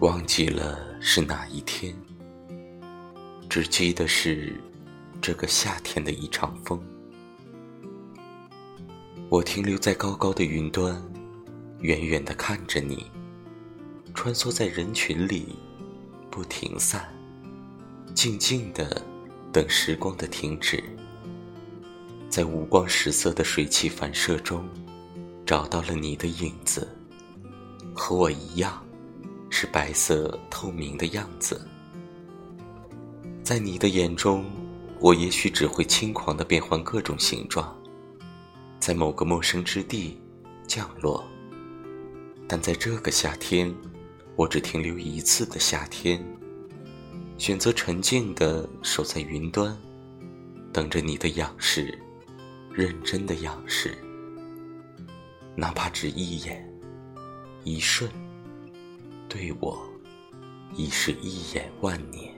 忘记了是哪一天，只记得是这个夏天的一场风。我停留在高高的云端，远远的看着你，穿梭在人群里，不停散，静静的等时光的停止，在五光十色的水汽反射中，找到了你的影子，和我一样。是白色透明的样子，在你的眼中，我也许只会轻狂地变换各种形状，在某个陌生之地降落。但在这个夏天，我只停留一次的夏天，选择沉静地守在云端，等着你的仰视，认真的仰视，哪怕只一眼，一瞬。对我，已是一眼万年。